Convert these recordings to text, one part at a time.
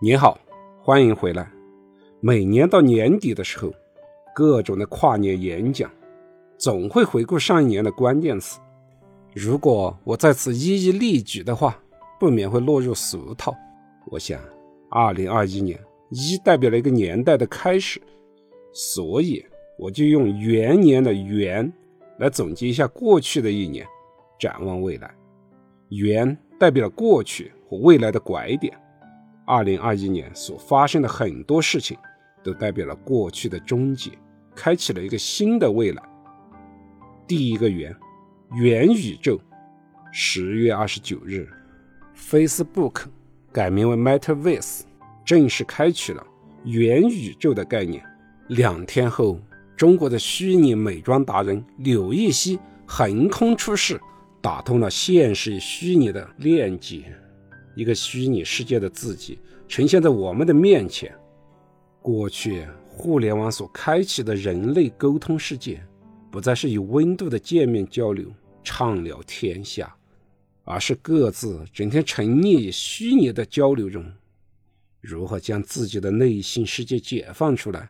你好，欢迎回来。每年到年底的时候，各种的跨年演讲总会回顾上一年的关键词。如果我在此一一例举的话，不免会落入俗套。我想，二零二一年一代表了一个年代的开始，所以我就用元年的元来总结一下过去的一年，展望未来。元代表了过去和未来的拐点。二零二一年所发生的很多事情，都代表了过去的终结，开启了一个新的未来。第一个元，元宇宙。十月二十九日，Facebook 改名为 MetaVerse，正式开启了元宇宙的概念。两天后，中国的虚拟美妆达人柳亦熙横空出世，打通了现实与虚拟的链接。一个虚拟世界的自己呈现在我们的面前。过去，互联网所开启的人类沟通世界，不再是以温度的见面交流畅聊天下，而是各自整天沉溺于虚拟的交流中。如何将自己的内心世界解放出来？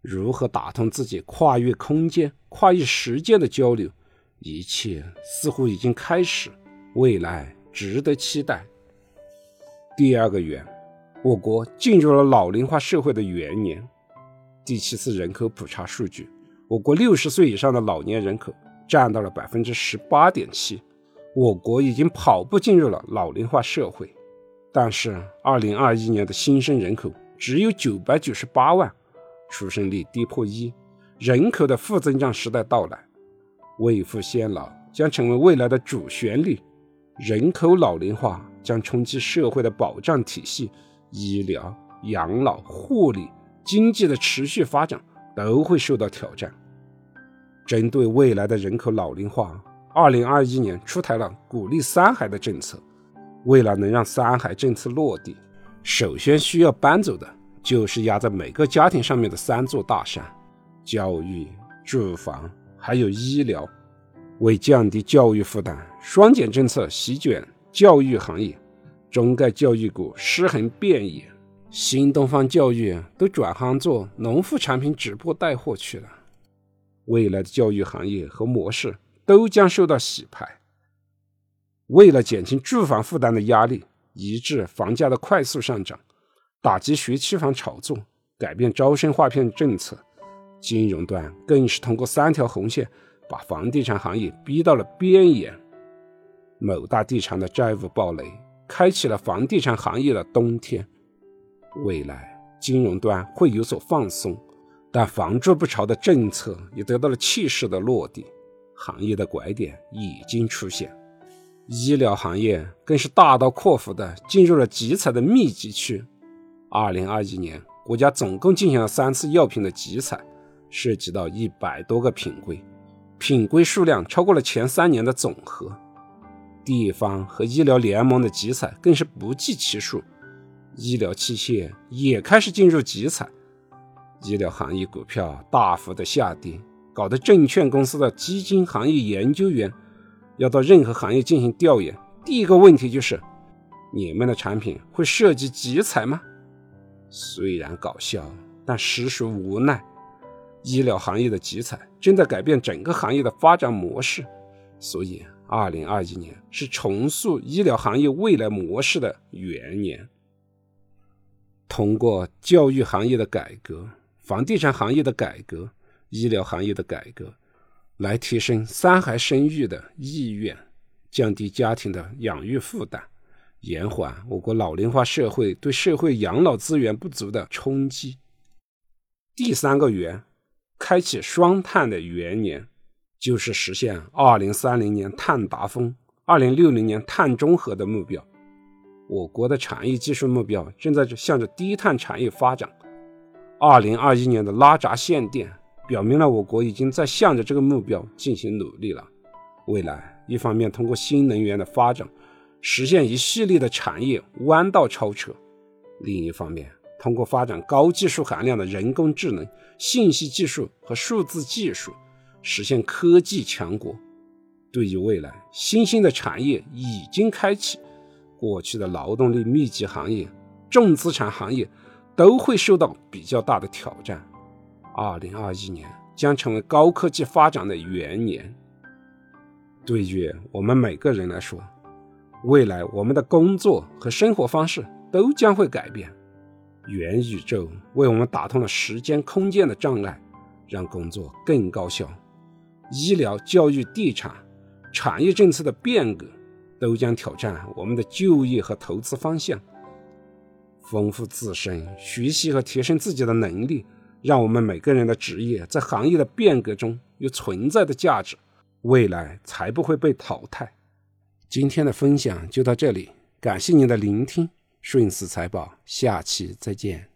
如何打通自己跨越空间、跨越时间的交流？一切似乎已经开始，未来值得期待。第二个元，我国进入了老龄化社会的元年。第七次人口普查数据，我国六十岁以上的老年人口占到了百分之十八点七，我国已经跑步进入了老龄化社会。但是，二零二一年的新生人口只有九百九十八万，出生率跌破一，人口的负增长时代到来，未富先老将成为未来的主旋律，人口老龄化。将冲击社会的保障体系、医疗、养老、护理、经济的持续发展都会受到挑战。针对未来的人口老龄化，二零二一年出台了鼓励“三孩”的政策。为了能让“三孩”政策落地，首先需要搬走的就是压在每个家庭上面的三座大山：教育、住房，还有医疗。为降低教育负担，双减政策席卷。教育行业，中概教育股尸横遍野，新东方教育都转行做农副产品直播带货去了。未来的教育行业和模式都将受到洗牌。为了减轻住房负担的压力，抑制房价的快速上涨，打击学区房炒作，改变招生划片政策，金融端更是通过三条红线，把房地产行业逼到了边缘。某大地产的债务暴雷，开启了房地产行业的冬天。未来金融端会有所放松，但房住不炒的政策也得到了气势的落地，行业的拐点已经出现。医疗行业更是大刀阔斧地进入了集采的密集区。二零二一年，国家总共进行了三次药品的集采，涉及到一百多个品规，品规数量超过了前三年的总和。地方和医疗联盟的集采更是不计其数，医疗器械也开始进入集采，医疗行业股票大幅的下跌，搞得证券公司的基金行业研究员要到任何行业进行调研，第一个问题就是：你们的产品会涉及集采吗？虽然搞笑，但实属无奈。医疗行业的集采正在改变整个行业的发展模式，所以。二零二一年是重塑医疗行业未来模式的元年。通过教育行业的改革、房地产行业的改革、医疗行业的改革，来提升三孩生育的意愿，降低家庭的养育负担，延缓我国老龄化社会对社会养老资源不足的冲击。第三个元，开启双碳的元年。就是实现二零三零年碳达峰、二零六零年碳中和的目标。我国的产业技术目标正在向着低碳产业发展。二零二一年的拉闸限电，表明了我国已经在向着这个目标进行努力了。未来，一方面通过新能源的发展，实现一系列的产业弯道超车；另一方面，通过发展高技术含量的人工智能、信息技术和数字技术。实现科技强国，对于未来新兴的产业已经开启，过去的劳动力密集行业重资产行业都会受到比较大的挑战。二零二一年将成为高科技发展的元年。对于我们每个人来说，未来我们的工作和生活方式都将会改变。元宇宙为我们打通了时间、空间的障碍，让工作更高效。医疗、教育、地产、产业政策的变革，都将挑战我们的就业和投资方向。丰富自身、学习和提升自己的能力，让我们每个人的职业在行业的变革中有存在的价值，未来才不会被淘汰。今天的分享就到这里，感谢您的聆听。顺思财宝，下期再见。